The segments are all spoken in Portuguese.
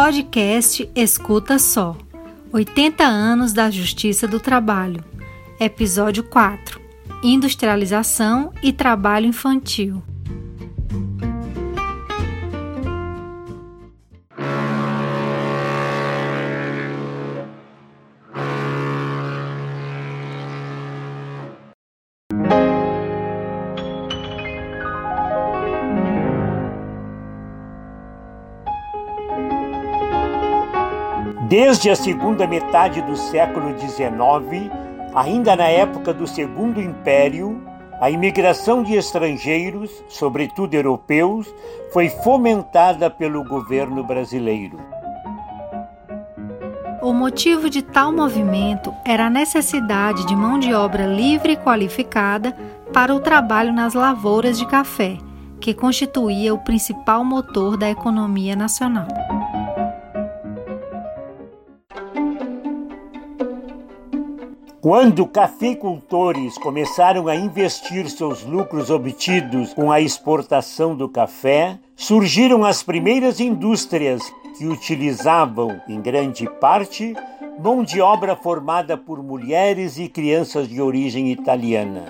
Podcast Escuta Só 80 anos da Justiça do Trabalho. Episódio 4 Industrialização e Trabalho Infantil. Desde a segunda metade do século XIX, ainda na época do Segundo Império, a imigração de estrangeiros, sobretudo europeus, foi fomentada pelo governo brasileiro. O motivo de tal movimento era a necessidade de mão de obra livre e qualificada para o trabalho nas lavouras de café, que constituía o principal motor da economia nacional. Quando cafeicultores começaram a investir seus lucros obtidos com a exportação do café, surgiram as primeiras indústrias que utilizavam, em grande parte, mão de obra formada por mulheres e crianças de origem italiana.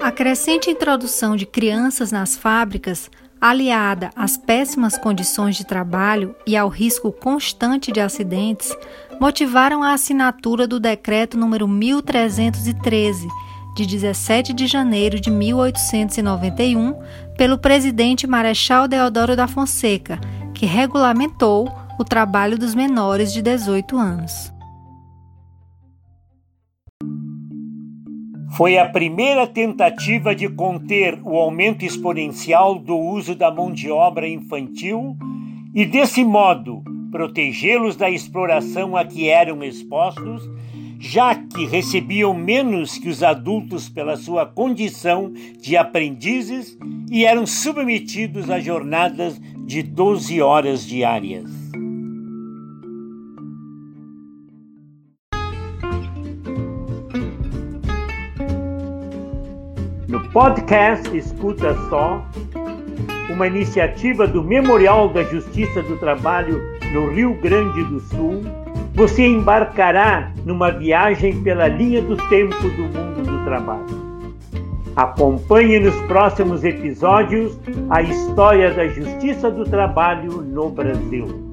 A crescente introdução de crianças nas fábricas aliada às péssimas condições de trabalho e ao risco constante de acidentes, motivaram a assinatura do decreto número 1313 de 17 de janeiro de 1891 pelo presidente Marechal Deodoro da Fonseca, que regulamentou o trabalho dos menores de 18 anos. Foi a primeira tentativa de conter o aumento exponencial do uso da mão de obra infantil e, desse modo, protegê-los da exploração a que eram expostos, já que recebiam menos que os adultos pela sua condição de aprendizes e eram submetidos a jornadas de 12 horas diárias. Podcast Escuta Só, uma iniciativa do Memorial da Justiça do Trabalho no Rio Grande do Sul, você embarcará numa viagem pela linha do tempo do mundo do trabalho. Acompanhe nos próximos episódios a história da justiça do trabalho no Brasil.